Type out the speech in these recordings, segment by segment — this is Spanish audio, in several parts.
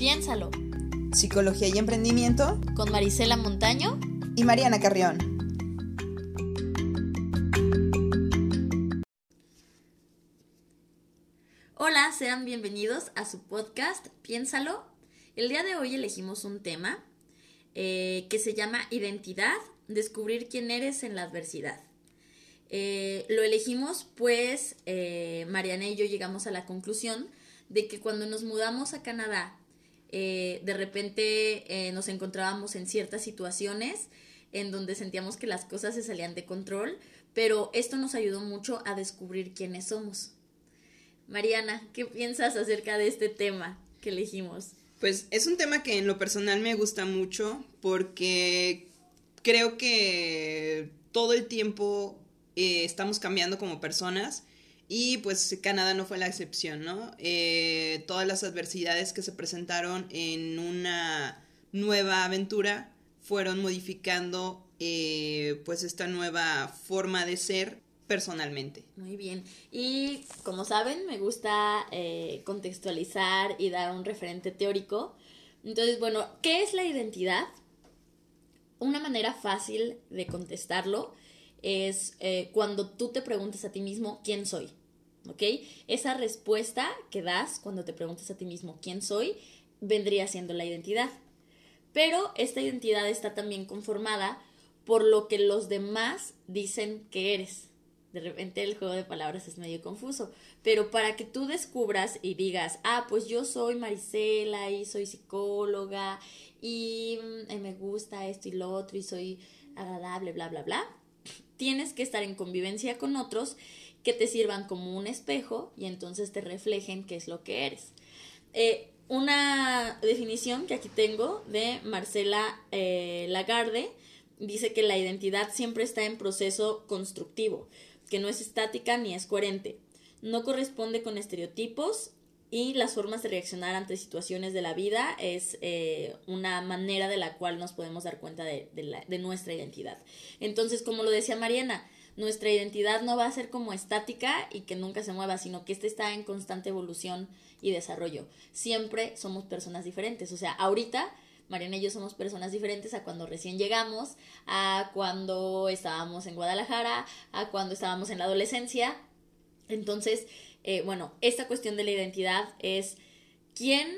Piénsalo. Psicología y Emprendimiento. Con Marisela Montaño. Y Mariana Carrión. Hola, sean bienvenidos a su podcast Piénsalo. El día de hoy elegimos un tema eh, que se llama Identidad, descubrir quién eres en la adversidad. Eh, lo elegimos pues eh, Mariana y yo llegamos a la conclusión de que cuando nos mudamos a Canadá, eh, de repente eh, nos encontrábamos en ciertas situaciones en donde sentíamos que las cosas se salían de control, pero esto nos ayudó mucho a descubrir quiénes somos. Mariana, ¿qué piensas acerca de este tema que elegimos? Pues es un tema que en lo personal me gusta mucho porque creo que todo el tiempo eh, estamos cambiando como personas y pues Canadá no fue la excepción, ¿no? Eh, todas las adversidades que se presentaron en una nueva aventura fueron modificando eh, pues esta nueva forma de ser personalmente. Muy bien. Y como saben, me gusta eh, contextualizar y dar un referente teórico. Entonces, bueno, ¿qué es la identidad? Una manera fácil de contestarlo es cuando tú te preguntas a ti mismo quién soy. ¿Ok? Esa respuesta que das cuando te preguntas a ti mismo quién soy vendría siendo la identidad. Pero esta identidad está también conformada por lo que los demás dicen que eres. De repente el juego de palabras es medio confuso, pero para que tú descubras y digas, ah, pues yo soy Marisela y soy psicóloga y mm, me gusta esto y lo otro y soy agradable, bla, bla, bla, tienes que estar en convivencia con otros que te sirvan como un espejo y entonces te reflejen qué es lo que eres. Eh, una definición que aquí tengo de Marcela eh, Lagarde dice que la identidad siempre está en proceso constructivo, que no es estática ni es coherente, no corresponde con estereotipos y las formas de reaccionar ante situaciones de la vida es eh, una manera de la cual nos podemos dar cuenta de, nuestra identidad. Entonces, como lo decía Mariana, nuestra identidad no va a ser como estática y que nunca se mueva, sino que esta está en constante evolución y desarrollo. Siempre somos personas diferentes. O sea, ahorita Mariana y yo somos personas diferentes a cuando recién llegamos, a cuando estábamos en Guadalajara, a cuando estábamos en la adolescencia. Entonces, eh, bueno, esta cuestión de la identidad es quién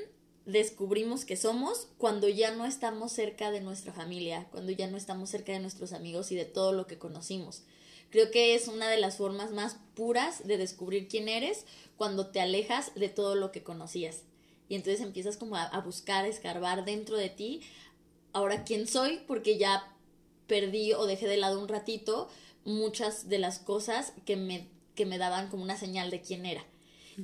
descubrimos que somos cuando ya no estamos cerca de nuestra familia, cuando ya no estamos cerca de nuestros amigos y de todo lo que conocimos. Creo que es una de las formas más puras de descubrir quién eres cuando te alejas de todo lo que conocías. Y entonces empiezas como a, a buscar, a escarbar dentro de ti, ahora quién soy, porque ya perdí o dejé de lado un ratito muchas de las cosas que me, que me daban como una señal de quién era.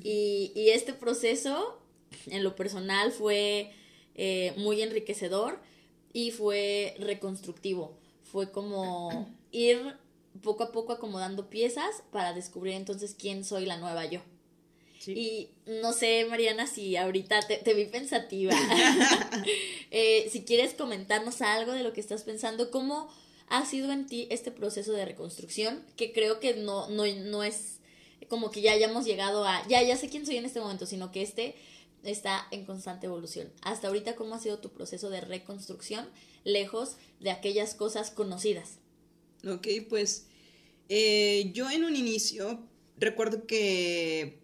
Y, y este proceso, en lo personal, fue eh, muy enriquecedor y fue reconstructivo. Fue como ir poco a poco acomodando piezas para descubrir entonces quién soy la nueva yo. Sí. Y no sé, Mariana, si ahorita te, te vi pensativa. eh, si quieres comentarnos algo de lo que estás pensando, ¿cómo ha sido en ti este proceso de reconstrucción? Que creo que no, no, no es como que ya hayamos llegado a, ya, ya sé quién soy en este momento, sino que este está en constante evolución. Hasta ahorita, ¿cómo ha sido tu proceso de reconstrucción lejos de aquellas cosas conocidas? Ok, pues eh, yo en un inicio recuerdo que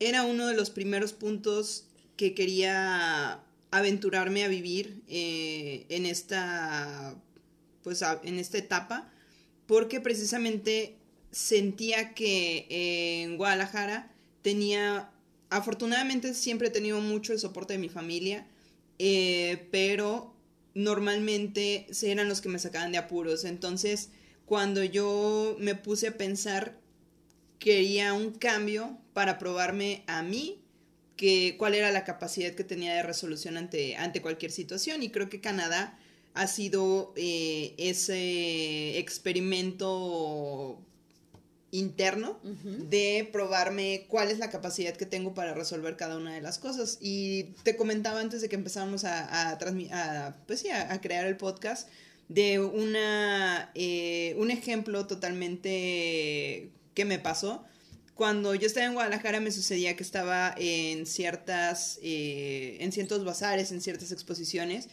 era uno de los primeros puntos que quería aventurarme a vivir eh, en esta pues en esta etapa porque precisamente sentía que eh, en Guadalajara tenía afortunadamente siempre he tenido mucho el soporte de mi familia pero normalmente eran los que me sacaban de apuros. Entonces cuando yo me puse a pensar quería un cambio para probarme a mí que cuál era la capacidad que tenía de resolución ante, ante cualquier situación y creo que Canadá ha sido eh, ese experimento interno uh -huh. de probarme cuál es la capacidad que tengo para resolver cada una de las cosas y te comentaba antes de que empezamos a, a, a pues sí, a crear el podcast de una, eh, un ejemplo totalmente que me pasó cuando yo estaba en Guadalajara me sucedía que estaba en ciertas, eh, en ciertos bazares, en ciertas exposiciones,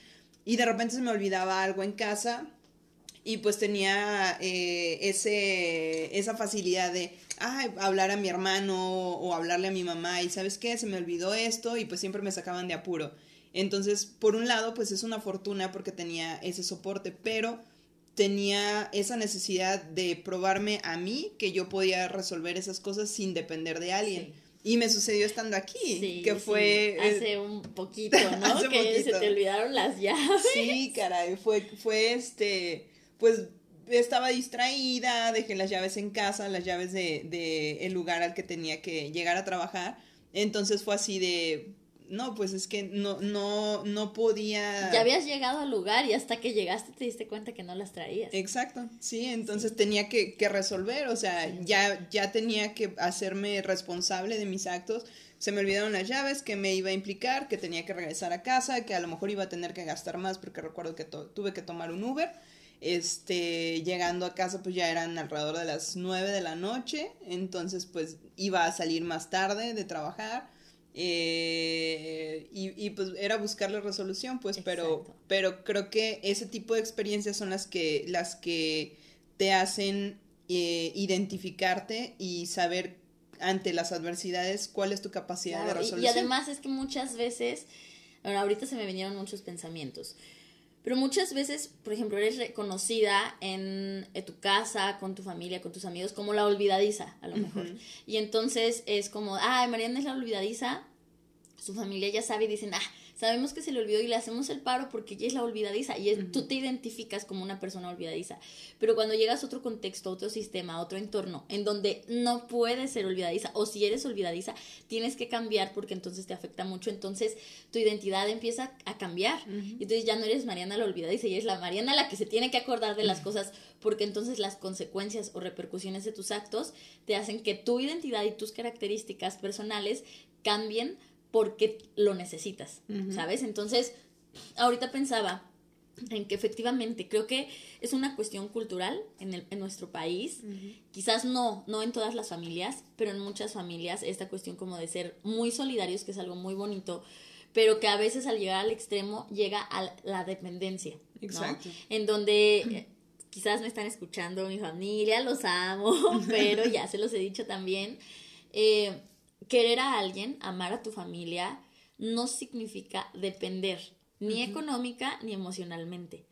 y de repente se me olvidaba algo en casa y pues tenía eh, ese, esa facilidad de hablar a mi hermano o hablarle a mi mamá y sabes qué, se me olvidó esto y pues siempre me sacaban de apuro. Entonces, por un lado, pues es una fortuna porque tenía ese soporte, pero tenía esa necesidad de probarme a mí que yo podía resolver esas cosas sin depender de alguien. Y me sucedió estando aquí, que fue... Hace un poquito, ¿no? que se te olvidaron las llaves. Sí, caray, fue, fue este, pues estaba distraída, dejé las llaves en casa, las llaves de, de el lugar al que tenía que llegar a trabajar. Entonces fue así de, no, pues es que no, no, no podía. Ya habías llegado al lugar y hasta que llegaste te diste cuenta que no las traías. Exacto, sí, entonces tenía que, que, resolver, o sea, ya, ya tenía que hacerme responsable de mis actos. Se me olvidaron las llaves, que me iba a implicar, que tenía que regresar a casa, que a lo mejor iba a tener que gastar más porque recuerdo que tuve que tomar un Uber. Este, llegando a casa pues ya eran alrededor de las 9 de la noche, entonces pues iba a salir más tarde de trabajar eh, y, pues era buscarle resolución, pues, pero, pero creo que ese tipo de experiencias son las que, las que te hacen eh, identificarte y saber ante las adversidades cuál es tu capacidad de resolución. Y, además es que muchas veces, ahorita se me vinieron muchos pensamientos, pero muchas veces, por ejemplo, eres reconocida en, tu casa, con tu familia, con tus amigos, como la olvidadiza, a lo mejor. Y entonces es como, ay, Mariana es la olvidadiza, su familia ya sabe y dicen, ah, sabemos que se le olvidó y le hacemos el paro porque ella es la olvidadiza y tú te identificas como una persona olvidadiza. Pero cuando llegas a otro contexto, a otro sistema, a otro entorno, en donde no puedes ser olvidadiza o si eres olvidadiza, tienes que cambiar porque entonces te afecta mucho, entonces tu identidad empieza a cambiar. Y entonces ya no eres Mariana la olvidadiza y eres la Mariana la que se tiene que acordar de las cosas porque entonces las consecuencias o repercusiones de tus actos te hacen que tu identidad y tus características personales cambien porque lo necesitas, ¿sabes? Entonces, ahorita pensaba en que efectivamente creo que es una cuestión cultural en, el, en nuestro país, quizás no, no en todas las familias, pero en muchas familias esta cuestión como de ser muy solidarios, que es algo muy bonito, pero que a veces al llegar al extremo llega a la dependencia, Exacto. En donde eh, quizás me están escuchando mi familia, los amo, pero ya se los he dicho también. Eh, querer a alguien, amar a tu familia, no significa depender, ni económica ni emocionalmente.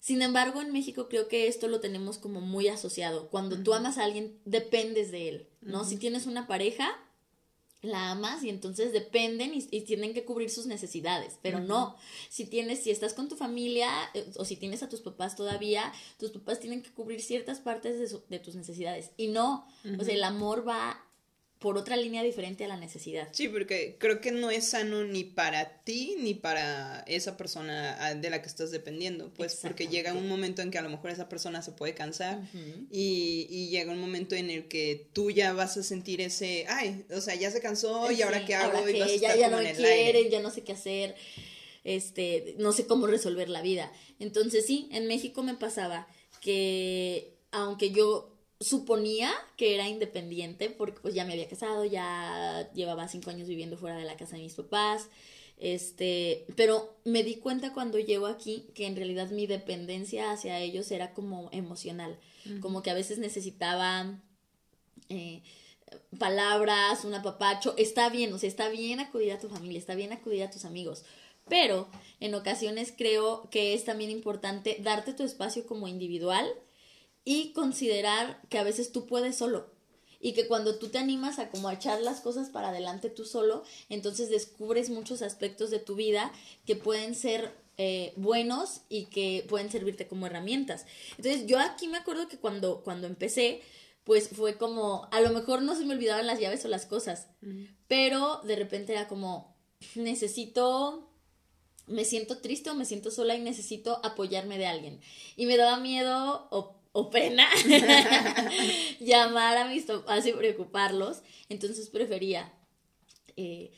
Sin embargo, en México creo que esto lo tenemos como muy asociado. Cuando tú amas a alguien, dependes de él, ¿no? Si tienes una pareja, la amas y entonces dependen y, tienen que cubrir sus necesidades, pero no, si tienes, si estás con tu familia eh, o si tienes a tus papás todavía, tus papás tienen que cubrir ciertas partes de, tus necesidades. Y no, o sea, el amor va por otra línea diferente a la necesidad. Sí, porque creo que no es sano ni para ti ni para esa persona ah, de la que estás dependiendo, pues porque llega un momento en que a lo mejor esa persona se puede cansar y, llega un momento en el que tú ya vas a sentir ese, ay, o sea, ya se cansó y ahora qué hago y vas a estar ya, no me quieren, ya no sé qué hacer, este, no sé cómo resolver la vida. Entonces sí, en México me pasaba que aunque yo suponía que era independiente porque pues ya me había casado, ya llevaba cinco años viviendo fuera de la casa de mis papás, este, pero me di cuenta cuando llego aquí que en realidad mi dependencia hacia ellos era como emocional, como que a veces necesitaba eh, palabras, un apapacho, está bien, o sea, está bien acudir a tu familia, está bien acudir a tus amigos, pero en ocasiones creo que es también importante darte tu espacio como individual, y considerar que a veces tú puedes solo y que cuando tú te animas a como a echar las cosas para adelante tú solo, entonces descubres muchos aspectos de tu vida que pueden ser eh, buenos y que pueden servirte como herramientas. Entonces yo aquí me acuerdo que cuando, cuando empecé, pues fue como, a lo mejor no se me olvidaban las llaves o las cosas, pero de repente era como, necesito me siento triste o me siento sola y necesito apoyarme de alguien. Y me daba miedo o o pena llamar a mis papás y preocuparlos. Entonces prefería eh,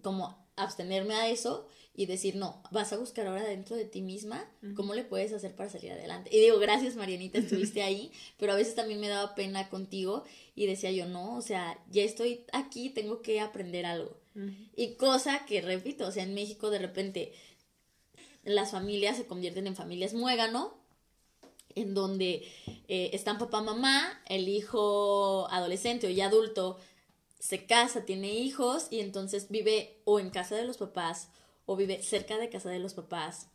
como abstenerme a eso y decir, no, vas a buscar ahora dentro de ti misma cómo le puedes hacer para salir adelante. Y digo, gracias Marianita, estuviste ahí, pero a veces también me daba pena contigo y decía yo, no, o sea, ya estoy aquí, tengo que aprender algo. Y cosa que, repito, o sea, en México de repente las familias se convierten en familias muégano, en donde eh, están papá, mamá, el hijo adolescente o ya adulto se casa, tiene hijos y entonces vive o en casa de los papás o vive cerca de casa de los papás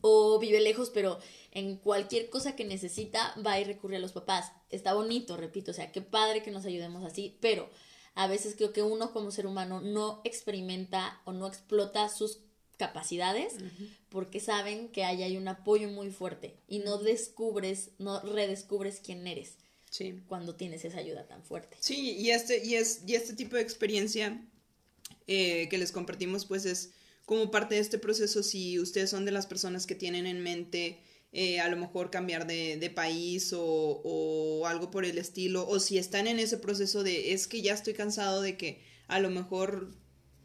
o vive lejos, pero en cualquier cosa que necesita va y recurre a los papás. Está bonito, repito, o sea, qué padre que nos ayudemos así, pero a veces creo que uno como ser humano no experimenta o no explota sus capacidades porque saben que ahí hay un apoyo muy fuerte y no descubres, no redescubres quién eres. Cuando tienes esa ayuda tan fuerte. Sí, y este, y es, y este tipo de experiencia eh, que les compartimos, pues es como parte de este proceso, si ustedes son de las personas que tienen en mente eh, a lo mejor cambiar de, país o, algo por el estilo, o si están en ese proceso de es que ya estoy cansado de que a lo mejor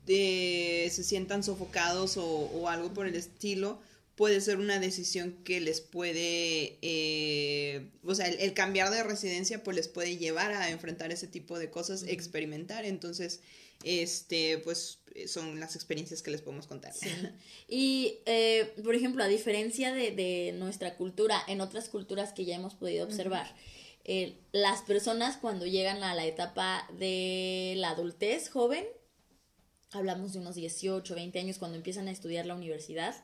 eh, se sientan sofocados o, algo por el estilo, puede ser una decisión que les puede, eh, o sea, el, cambiar de residencia pues les puede llevar a enfrentar ese tipo de cosas, experimentar, entonces este, pues son las experiencias que les podemos contar. Y, eh, por ejemplo, a diferencia de, nuestra cultura, en otras culturas que ya hemos podido observar, eh, las personas cuando llegan a la etapa de la adultez joven, hablamos de unos 18, 20 años cuando empiezan a estudiar la universidad,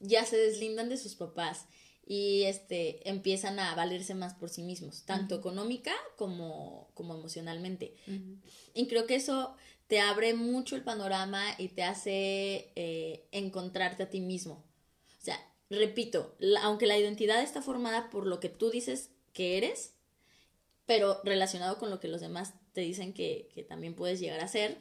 ya se deslindan de sus papás y este empiezan a valerse más por sí mismos, tanto económica como, como emocionalmente. Y creo que eso te abre mucho el panorama y te hace eh, encontrarte a ti mismo. O sea, repito, aunque la identidad está formada por lo que tú dices que eres, pero relacionado con lo que los demás te dicen que, también puedes llegar a ser,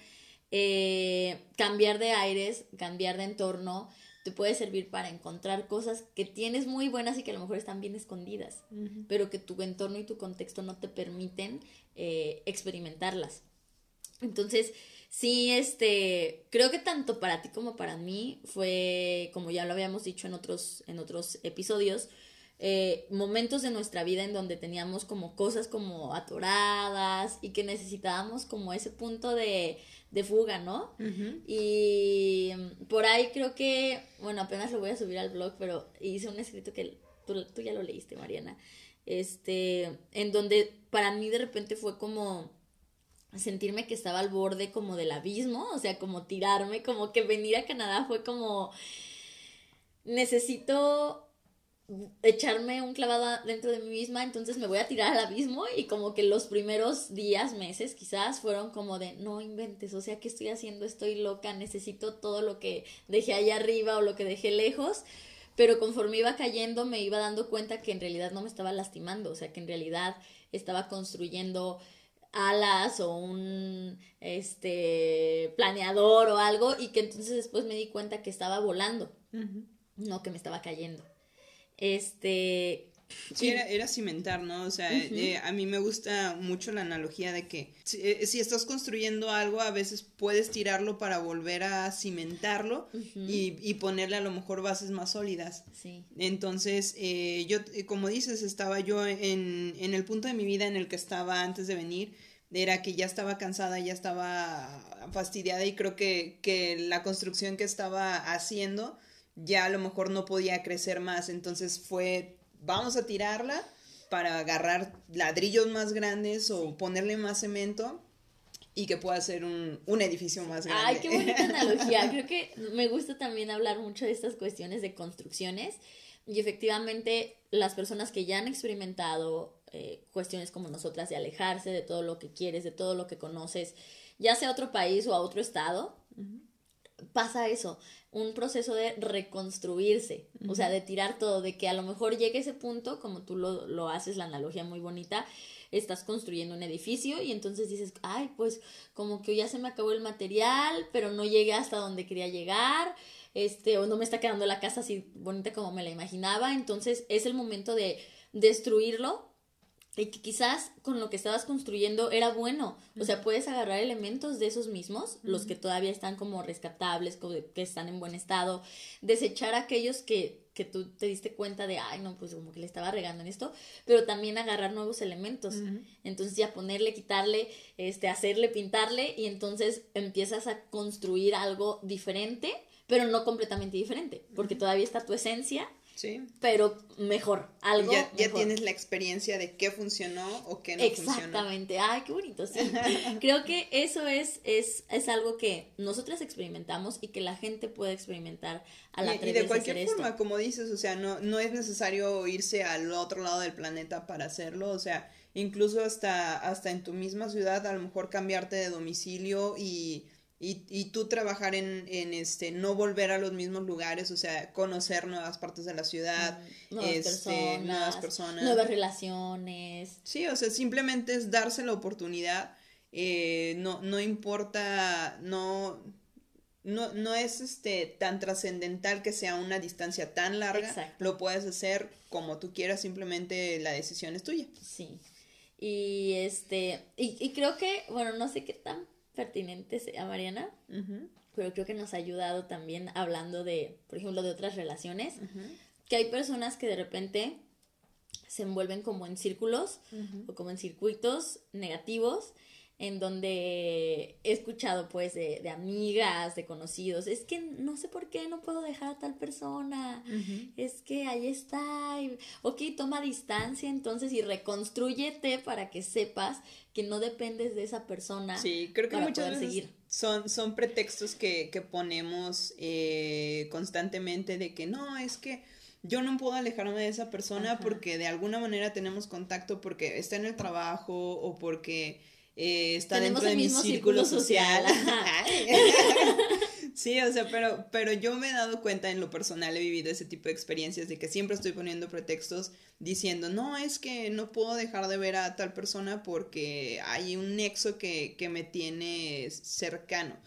eh, cambiar de aires, cambiar de entorno, te puede servir para encontrar cosas que tienes muy buenas y que a lo mejor están bien escondidas, pero que tu entorno y tu contexto no te permiten eh, experimentarlas. Entonces, sí, este, creo que tanto para ti como para mí fue, como ya lo habíamos dicho en otros, en otros episodios, eh, momentos de nuestra vida en donde teníamos como cosas como atoradas y que necesitábamos como ese punto de, de fuga, ¿no? Y por ahí creo que, bueno, apenas lo voy a subir al blog, pero hice un escrito que tú, tú ya lo leíste, Mariana, este, en donde para mí de repente fue como sentirme que estaba al borde como del abismo, o sea, como tirarme, como que venir a Canadá fue como necesito echarme un clavado dentro de mí misma, entonces me voy a tirar al abismo y como que los primeros días, meses quizás fueron como de no inventes, o sea, ¿qué estoy haciendo? Estoy loca, necesito todo lo que dejé allá arriba o lo que dejé lejos, pero conforme iba cayendo me iba dando cuenta que en realidad no me estaba lastimando, o sea, que en realidad estaba construyendo alas o un este planeador o algo y que entonces después me di cuenta que estaba volando, no que me estaba cayendo. Este... Sí, era, cimentar, ¿no? O sea, eh, a mí me gusta mucho la analogía de que eh, si, estás construyendo algo, a veces puedes tirarlo para volver a cimentarlo y, ponerle a lo mejor bases más sólidas. Sí. Entonces, eh, yo, como dices, estaba yo en, en el punto de mi vida en el que estaba antes de venir era que ya estaba cansada, ya estaba fastidiada y creo que, que la construcción que estaba haciendo ya a lo mejor no podía crecer más, entonces fue, vamos a tirarla para agarrar ladrillos más grandes o ponerle más cemento y que pueda ser un, edificio más grande. Ay, qué bonita analogía. Creo que me gusta también hablar mucho de estas cuestiones de construcciones y efectivamente las personas que ya han experimentado eh, cuestiones como nosotras de alejarse de todo lo que quieres, de todo lo que conoces, ya sea a otro país o a otro estado, pasa eso, un proceso de reconstruirse, o sea, de tirar todo, de que a lo mejor llegue ese punto, como tú lo, lo haces, la analogía muy bonita, estás construyendo un edificio y entonces dices, ay, pues como que ya se me acabó el material, pero no llegué hasta donde quería llegar, este, o no me está quedando la casa así bonita como me la imaginaba, entonces es el momento de destruirlo y que quizás con lo que estabas construyendo era bueno. O sea, puedes agarrar elementos de esos mismos, los que todavía están como rescatables, que están en buen estado, desechar aquellos que, que tú te diste cuenta de, ay, no, pues como que le estaba regando en esto, pero también agarrar nuevos elementos. Entonces ya ponerle, quitarle, este, hacerle, pintarle, y entonces empiezas a construir algo diferente, pero no completamente diferente, porque todavía está tu esencia Sí. Pero mejor, algo. Ya, ya tienes la experiencia de qué funcionó o qué no funcionó. Exactamente. Ay, qué bonito. Sí. Creo que eso es, es, es algo que nosotras experimentamos y que la gente puede experimentar a la Y, y de cualquier forma, como dices, o sea, no, no es necesario irse al otro lado del planeta para hacerlo. O sea, incluso hasta, hasta en tu misma ciudad, a lo mejor cambiarte de domicilio y y, y tú trabajar en, en, este no volver a los mismos lugares, o sea, conocer nuevas partes de la ciudad, nuevas, este, personas, nuevas personas, nuevas relaciones. Sí, o sea, simplemente es darse la oportunidad, eh, no, no importa, no, no, no es este tan trascendental que sea una distancia tan larga, lo puedes hacer como tú quieras, simplemente la decisión es tuya. Sí. Y este, y, y creo que, bueno, no sé qué tan pertinente a Mariana, pero creo que nos ha ayudado también hablando de, por ejemplo, de otras relaciones, que hay personas que de repente se envuelven como en círculos o como en circuitos negativos en donde he escuchado pues de, de, amigas, de conocidos, es que no sé por qué no puedo dejar a tal persona, es que ahí está, y, ok, toma distancia entonces y reconstruyete para que sepas que no dependes de esa persona. Sí, creo que muchas veces seguir. Son, son pretextos que, que ponemos eh, constantemente de que no, es que yo no puedo alejarme de esa persona porque de alguna manera tenemos contacto porque está en el trabajo o porque eh, está dentro de mi círculo social. sí, o sea, pero, pero yo me he dado cuenta en lo personal, he vivido ese tipo de experiencias de que siempre estoy poniendo pretextos diciendo, no, es que no puedo dejar de ver a tal persona porque hay un nexo que, que me tiene cercano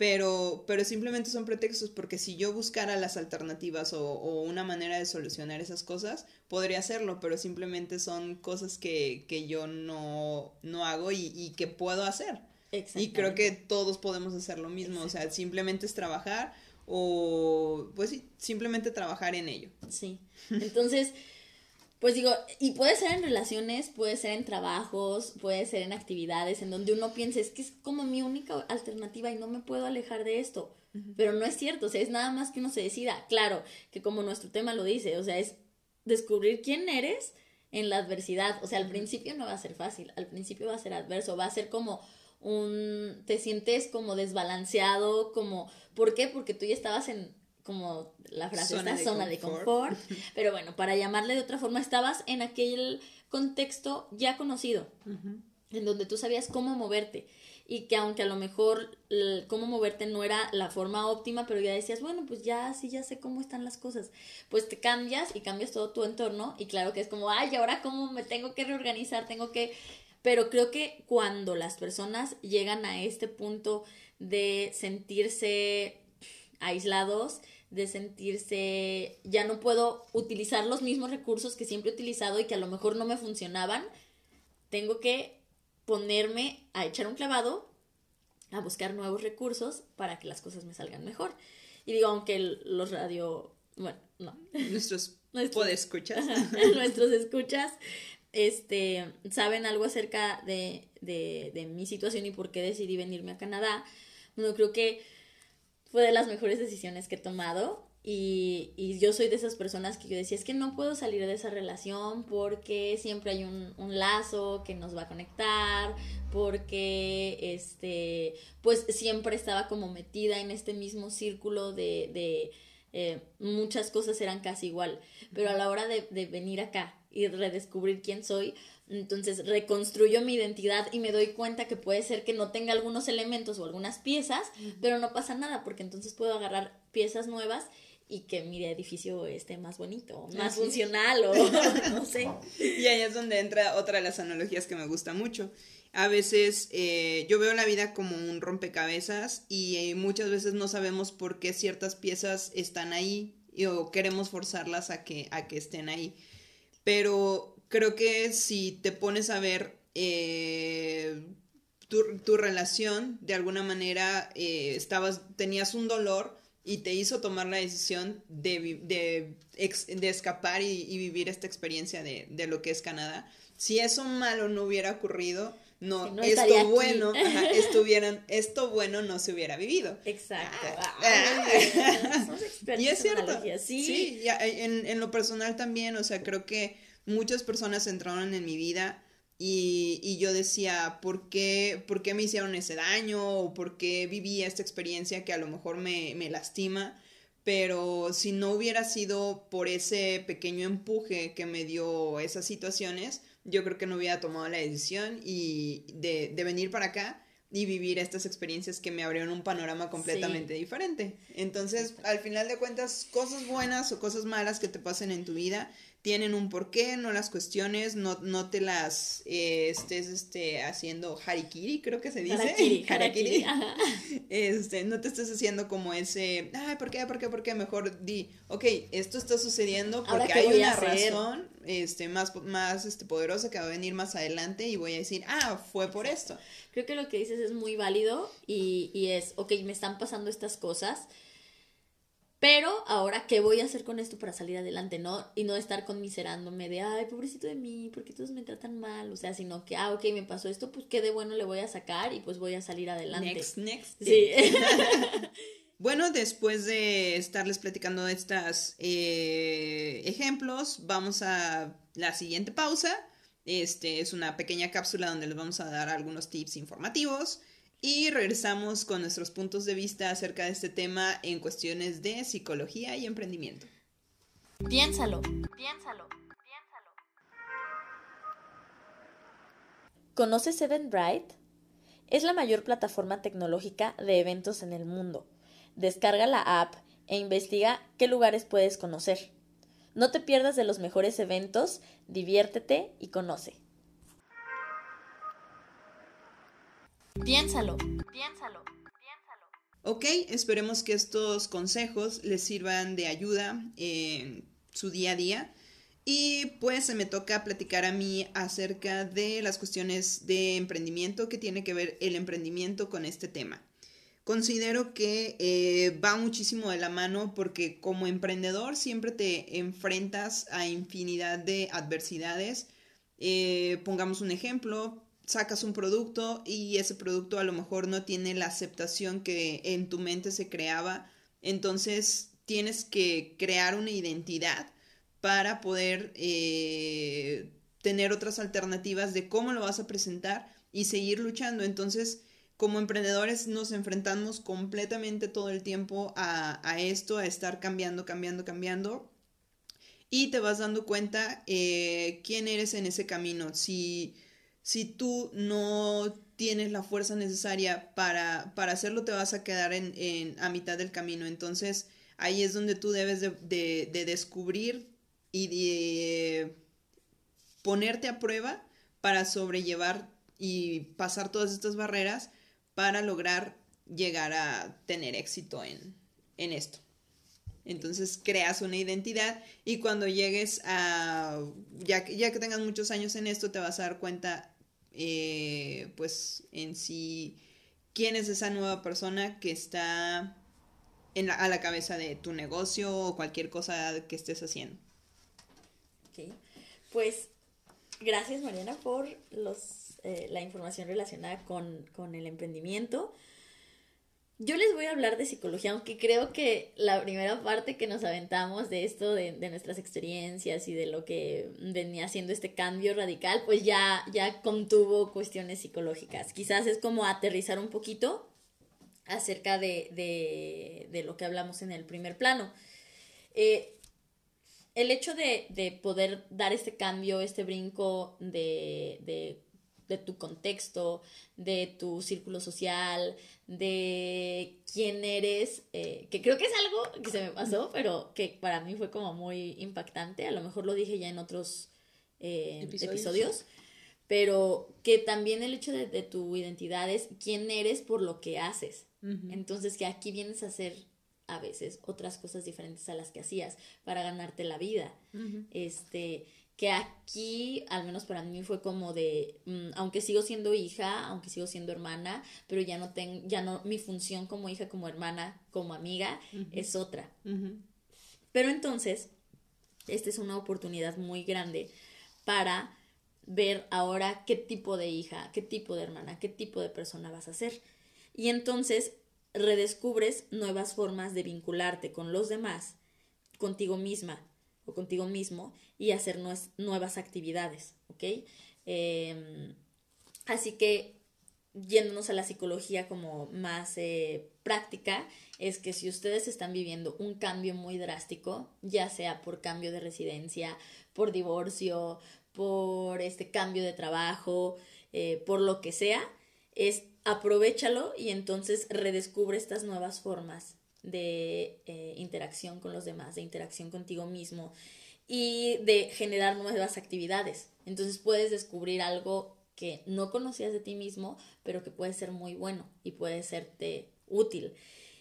pero, pero simplemente son pretextos porque si yo buscara las alternativas o, o, una manera de solucionar esas cosas, podría hacerlo, pero simplemente son cosas que, que yo no, no hago y, y, que puedo hacer. Y creo que todos podemos hacer lo mismo, o sea, simplemente es trabajar o, pues sí, simplemente trabajar en ello. Sí. Entonces, pues digo, y puede ser en relaciones, puede ser en trabajos, puede ser en actividades en donde uno piensa, es que es como mi única alternativa y no me puedo alejar de esto. Pero no es cierto, o sea, es nada más que uno se decida. Claro, que como nuestro tema lo dice, o sea, es descubrir quién eres en la adversidad. O sea, al principio no va a ser fácil, al principio va a ser adverso, va a ser como un, te sientes como desbalanceado, como, ¿por qué? Porque tú ya estabas en como la frase zona, de, zona confort. de confort. Pero bueno, para llamarle de otra forma, estabas en aquel contexto ya conocido, en donde tú sabías cómo moverte. Y que aunque a lo mejor cómo moverte no era la forma óptima, pero ya decías, bueno, pues ya sí, ya sé cómo están las cosas. Pues te cambias y cambias todo tu entorno y claro que es como, ay, ahora cómo me tengo que reorganizar, tengo que... Pero creo que cuando las personas llegan a este punto de sentirse aislados, de sentirse, ya no puedo utilizar los mismos recursos que siempre he utilizado y que a lo mejor no me funcionaban, tengo que ponerme a echar un clavado, a buscar nuevos recursos para que las cosas me salgan mejor. Y digo, aunque los radio, bueno, no. Nuestros, nuestros escuchas. nuestros escuchas, este, saben algo acerca de, de, de mi situación y por qué decidí venirme a Canadá. Bueno, creo que fue de las mejores decisiones que he tomado. Y, y, yo soy de esas personas que yo decía, es que no puedo salir de esa relación porque siempre hay un, un, lazo que nos va a conectar, porque este, pues siempre estaba como metida en este mismo círculo de, de eh, muchas cosas eran casi igual. Pero a la hora de, de venir acá y redescubrir quién soy, entonces reconstruyo mi identidad y me doy cuenta que puede ser que no tenga algunos elementos o algunas piezas, pero no pasa nada porque entonces puedo agarrar piezas nuevas y que mi edificio esté más bonito, más funcional o no sé. Y ahí es donde entra otra de las analogías que me gusta mucho. A veces eh, yo veo la vida como un rompecabezas y eh, muchas veces no sabemos por qué ciertas piezas están ahí o queremos forzarlas a que, a que estén ahí. Pero creo que si te pones a ver eh, tu, relación, de alguna manera eh, estabas, tenías un dolor y te hizo tomar la decisión de, de, de escapar y, vivir esta experiencia de, de, lo que es Canadá. Si eso malo no hubiera ocurrido, no, esto bueno, estuvieran, esto bueno no se hubiera vivido. Exacto. Ah, ah. y es cierto. Sí, sí en, en, lo personal también, o sea, creo que muchas personas entraron en mi vida y, y yo decía, ¿por qué, ¿por qué me hicieron ese daño? ¿O por qué viví esta experiencia que a lo mejor me, me lastima? Pero si no hubiera sido por ese pequeño empuje que me dio esas situaciones, yo creo que no hubiera tomado la decisión y de, de venir para acá y vivir estas experiencias que me abrieron un panorama completamente diferente. Entonces, al final de cuentas, cosas buenas o cosas malas que te pasen en tu vida tienen un porqué, no las cuestiones, no, no te las eh, estés este, haciendo harikiri, creo que se dice. Harakiri, harakiri. Este, no te estés haciendo como ese, ay, ¿por qué? ¿Por qué? ¿Por qué? Mejor di, ok, esto está sucediendo porque hay una razón este, más, más este, poderosa que va a venir más adelante y voy a decir, ah, fue por esto. Creo que lo que dices es muy válido y, y es, ok, me están pasando estas cosas pero ahora, ¿qué voy a hacer con esto para salir adelante, no? Y no estar conmiserándome de, ay, pobrecito de mí, ¿por qué todos me tratan mal? O sea, sino que, ah, ok, me pasó esto, pues qué de bueno le voy a sacar y pues voy a salir adelante. Next, next. Sí. bueno, después de estarles platicando estos eh, ejemplos, vamos a la siguiente pausa. Este es una pequeña cápsula donde les vamos a dar algunos tips informativos y regresamos con nuestros puntos de vista acerca de este tema en cuestiones de psicología y emprendimiento. Piénsalo, piénsalo, piénsalo. ¿Conoces Eventbrite? Es la mayor plataforma tecnológica de eventos en el mundo. Descarga la app e investiga qué lugares puedes conocer. No te pierdas de los mejores eventos, diviértete y conoce. Piénsalo, piénsalo, piénsalo. Ok, esperemos que estos consejos les sirvan de ayuda en su día a día. Y pues se me toca platicar a mí acerca de las cuestiones de emprendimiento que tiene que ver el emprendimiento con este tema. Considero que eh, va muchísimo de la mano porque como emprendedor siempre te enfrentas a infinidad de adversidades. Eh, pongamos un ejemplo, sacas un producto y ese producto a lo mejor no tiene la aceptación que en tu mente se creaba, entonces tienes que crear una identidad para poder eh, tener otras alternativas de cómo lo vas a presentar y seguir luchando. Entonces, como emprendedores nos enfrentamos completamente todo el tiempo a, esto, a estar cambiando, cambiando, cambiando. Y te vas dando cuenta eh, quién eres en ese camino. Si si tú no tienes la fuerza necesaria para, para hacerlo, te vas a quedar en, a mitad del camino. Entonces, ahí es donde tú debes de, descubrir y de ponerte a prueba para sobrellevar y pasar todas estas barreras para lograr llegar a tener éxito en, en esto. Entonces creas una identidad y cuando llegues a, ya, ya que tengas muchos años en esto, te vas a dar cuenta, eh, pues en sí, quién es esa nueva persona que está en a la cabeza de tu negocio o cualquier cosa que estés haciendo. Ok, pues gracias Mariana por los, eh, la información relacionada con, con el emprendimiento. Yo les voy a hablar de psicología, aunque creo que la primera parte que nos aventamos de esto, de, nuestras experiencias y de lo que venía haciendo este cambio radical, pues ya, ya contuvo cuestiones psicológicas. Quizás es como aterrizar un poquito acerca de, lo que hablamos en el primer plano. Eh, el hecho de, poder dar este cambio, este brinco de de tu contexto, de tu círculo social, de quién eres, eh, que creo que es algo que se me pasó, pero que para mí fue como muy impactante, a lo mejor lo dije ya en otros eh, episodios. pero que también el hecho de, tu identidad es quién eres por lo que haces. Entonces que aquí vienes a hacer a veces otras cosas diferentes a las que hacías para ganarte la vida. Este, que aquí, al menos para mí, fue como de, mm, aunque sigo siendo hija, aunque sigo siendo hermana, pero ya no tengo, ya no, mi función como hija, como hermana, como amiga, es otra. Pero entonces, esta es una oportunidad muy grande para ver ahora qué tipo de hija, qué tipo de hermana, qué tipo de persona vas a ser. Y entonces redescubres nuevas formas de vincularte con los demás, contigo misma o contigo mismo y hacer nuevas actividades, ¿ok? Em, así que yéndonos a la psicología como más eh, práctica, es que si ustedes están viviendo un cambio muy drástico, ya sea por cambio de residencia, por divorcio, por este cambio de trabajo, eh, por lo que sea, es aprovechalo y entonces redescubre estas nuevas formas de eh, interacción con los demás, de interacción contigo mismo y de generar nuevas actividades. Entonces puedes descubrir algo que no conocías de ti mismo, pero que puede ser muy bueno y puede serte útil.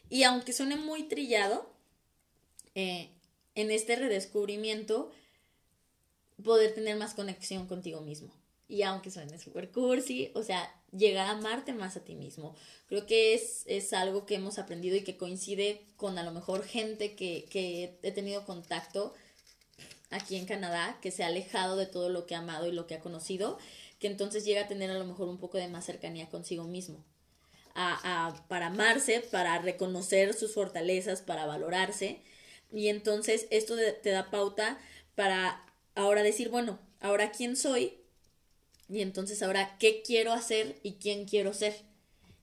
Y aunque suene muy trillado, eh, en este redescubrimiento, poder tener más conexión contigo mismo. Y aunque suene super cursi, o sea, llegar a amarte más a ti mismo. Creo que es, es algo que hemos aprendido y que coincide con a lo mejor gente que, que he tenido contacto aquí en Canadá, que se ha alejado de todo lo que ha amado y lo que ha conocido, que entonces llega a tener a lo mejor un poco de más cercanía consigo mismo. A, a, para amarse, para reconocer sus fortalezas, para valorarse. Y entonces esto te da pauta para ahora decir, bueno, ahora quién soy y entonces ahora qué quiero hacer y quién quiero ser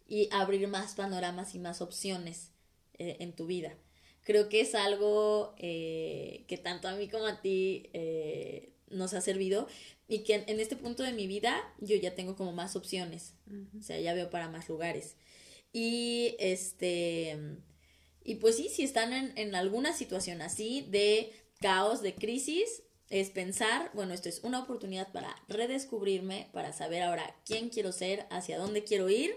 y abrir más panoramas y más opciones eh, en tu vida. Creo que es algo eh, que tanto a mí como a ti eh, nos ha servido y que en, este punto de mi vida yo ya tengo como más opciones, o sea, ya veo para más lugares. Y este, y pues sí, si están en, en alguna situación así de caos, de crisis, es pensar, bueno, esto es una oportunidad para redescubrirme, para saber ahora quién quiero ser, hacia dónde quiero ir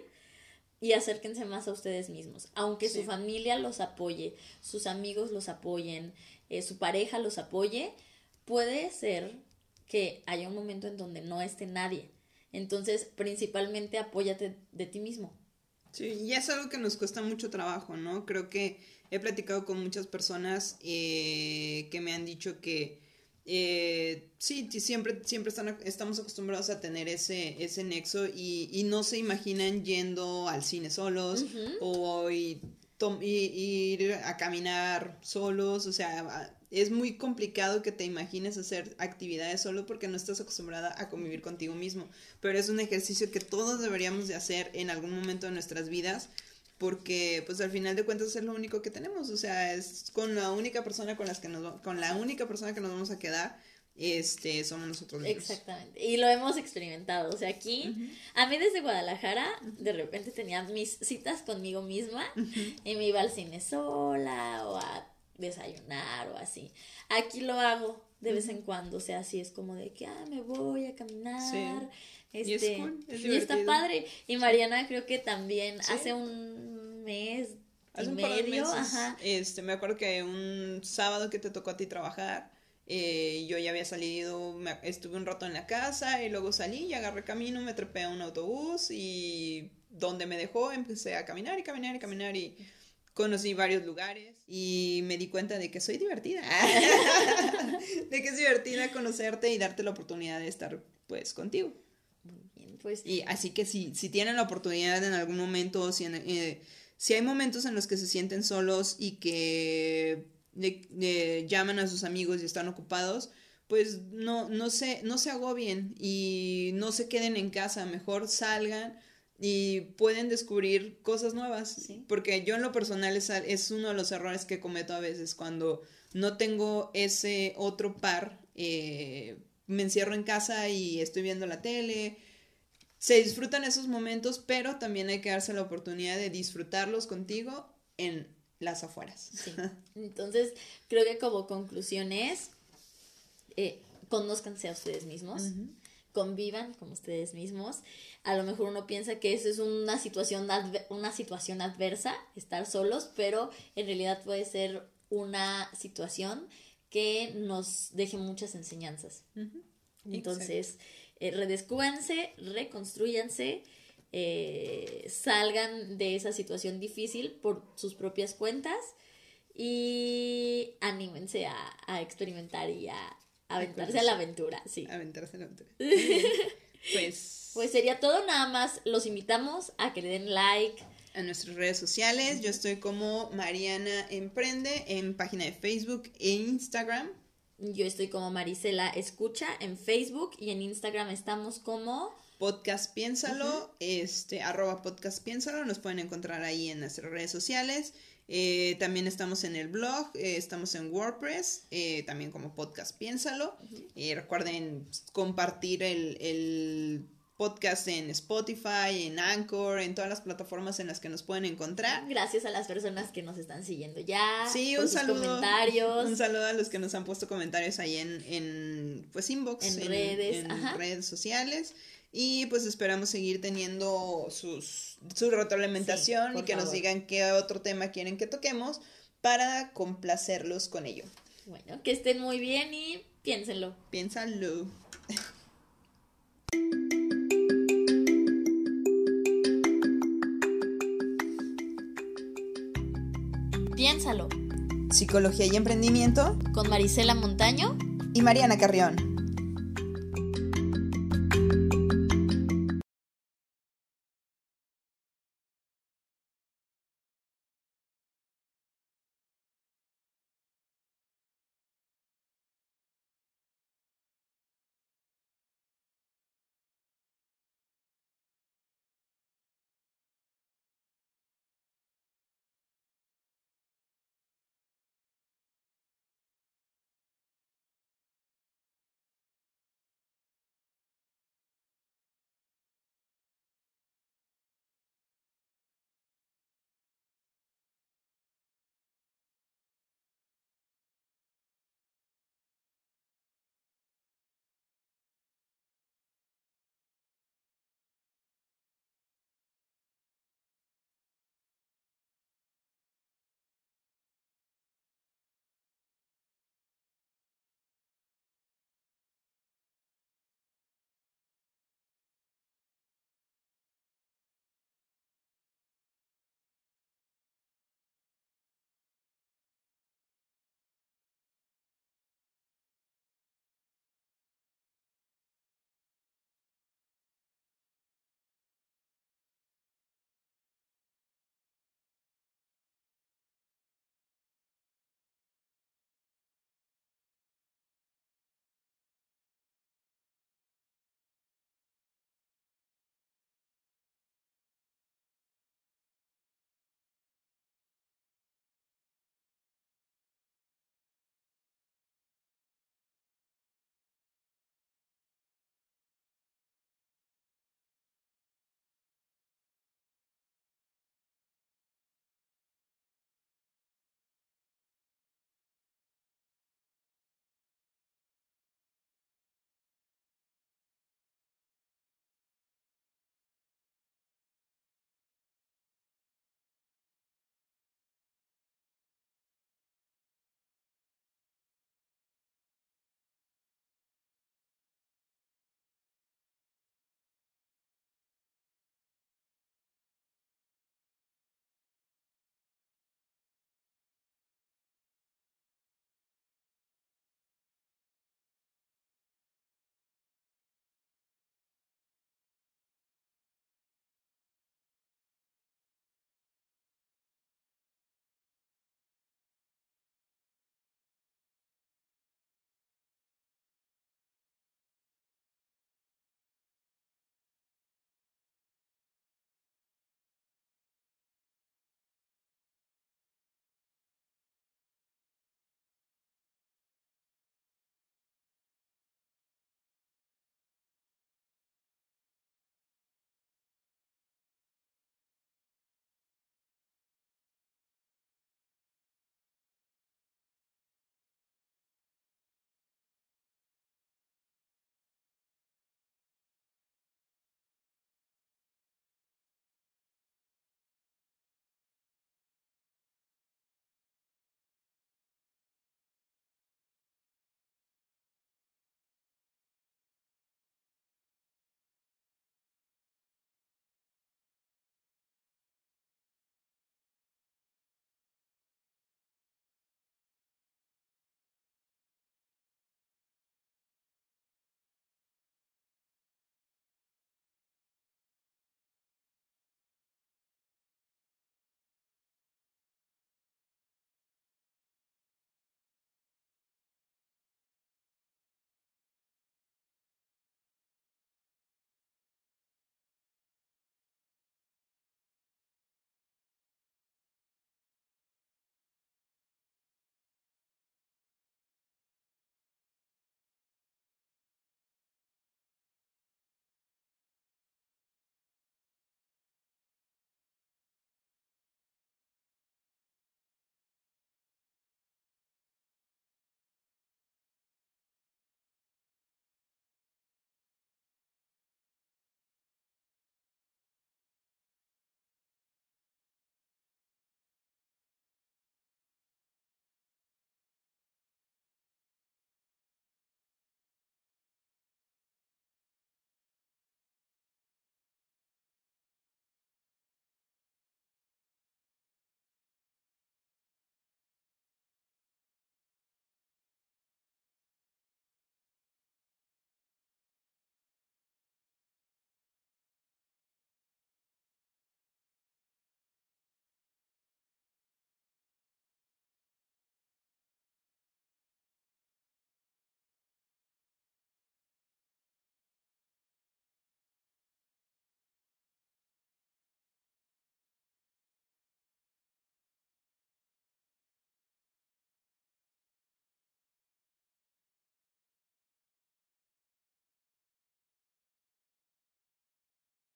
y acérquense más a ustedes mismos. Aunque su familia los apoye, sus amigos los apoyen, eh, su pareja los apoye, puede ser que haya un momento en donde no esté nadie. Entonces, principalmente apóyate de ti mismo. Sí, y es algo que nos cuesta mucho trabajo, ¿no? Creo que he platicado con muchas personas eh, que me han dicho que eh, sí, siempre, siempre están, estamos acostumbrados a tener ese, ese nexo y, no se imaginan yendo al cine solos o ir a caminar solos, o sea, es muy complicado que te imagines hacer actividades solo porque no estás acostumbrada a convivir contigo mismo, pero es un ejercicio que todos deberíamos de hacer en algún momento de nuestras vidas porque pues al final de cuentas es lo único que tenemos, o sea, es con la única persona con las que nos con la única persona que nos vamos a quedar este somos nosotros mismos. Exactamente. Y lo hemos experimentado, o sea, aquí a mí desde Guadalajara de repente tenía mis citas conmigo misma y me iba al cine sola o a desayunar o así. Aquí lo hago de vez en cuando, o sea, así es como de que ah, me voy a caminar. Este, y, está padre. Y Mariana creo que también hace un mes hace y medio, ajá. Este, me acuerdo que un sábado que te tocó a ti trabajar, eh, yo ya había salido, estuve un rato en la casa y luego salí y agarré camino, me trepé a un autobús y donde me dejó empecé a caminar y caminar y caminar y conocí varios lugares y me di cuenta de que soy divertida, de que es divertida conocerte y darte la oportunidad de estar pues contigo. Pues. Y así que si, si tienen la oportunidad en algún momento, si, eh, si hay momentos en los que se sienten solos y que llaman a sus amigos y están ocupados, pues no, no, se, no se agobien y no se queden en casa, mejor salgan y pueden descubrir cosas nuevas. Porque yo en lo personal es, es, uno de los errores que cometo a veces cuando no tengo ese otro par, eh, me encierro en casa y estoy viendo la tele se disfrutan esos momentos, pero también hay que darse la oportunidad de disfrutarlos contigo en las afueras. Sí. Entonces, creo que como conclusión es, eh, conózcanse a ustedes mismos, convivan con ustedes mismos. A lo mejor uno piensa que eso es una situación, una situación adversa, estar solos, pero en realidad puede ser una situación que nos deje muchas enseñanzas. Entonces, eh, redescúbanse, reconstruyanse, eh, salgan de esa situación difícil por sus propias cuentas y anímense a, experimentar y a aventarse a la aventura, sí. Aventarse a la aventura. pues... Pues sería todo, nada más los invitamos a que le den like, a nuestras redes sociales. Yo estoy como Mariana Emprende en página de Facebook e Instagram. Yo estoy como Marisela Escucha en Facebook y en Instagram estamos como Podcast Piénsalo, este, arroba Podcast Piénsalo, nos pueden encontrar ahí en nuestras redes sociales. Eh, también estamos en el blog, eh, estamos en WordPress, eh, también como Podcast Piénsalo. recuerden compartir el podcast en Spotify, en Anchor, en todas las plataformas en las que nos pueden encontrar. Gracias a las personas que nos están siguiendo ya. Sí, un saludo. Comentarios. Un saludo a los que nos han puesto comentarios ahí en, en pues inbox, en, redes, en redes sociales. Y pues esperamos seguir teniendo sus, su retroalimentación y que nos digan qué otro tema quieren que toquemos para complacerlos con ello. Bueno, que estén muy bien y piénsenlo. Piénsalo. Piénsalo. Psicología y emprendimiento. Con Marisela Montaño. Y Mariana Carrión.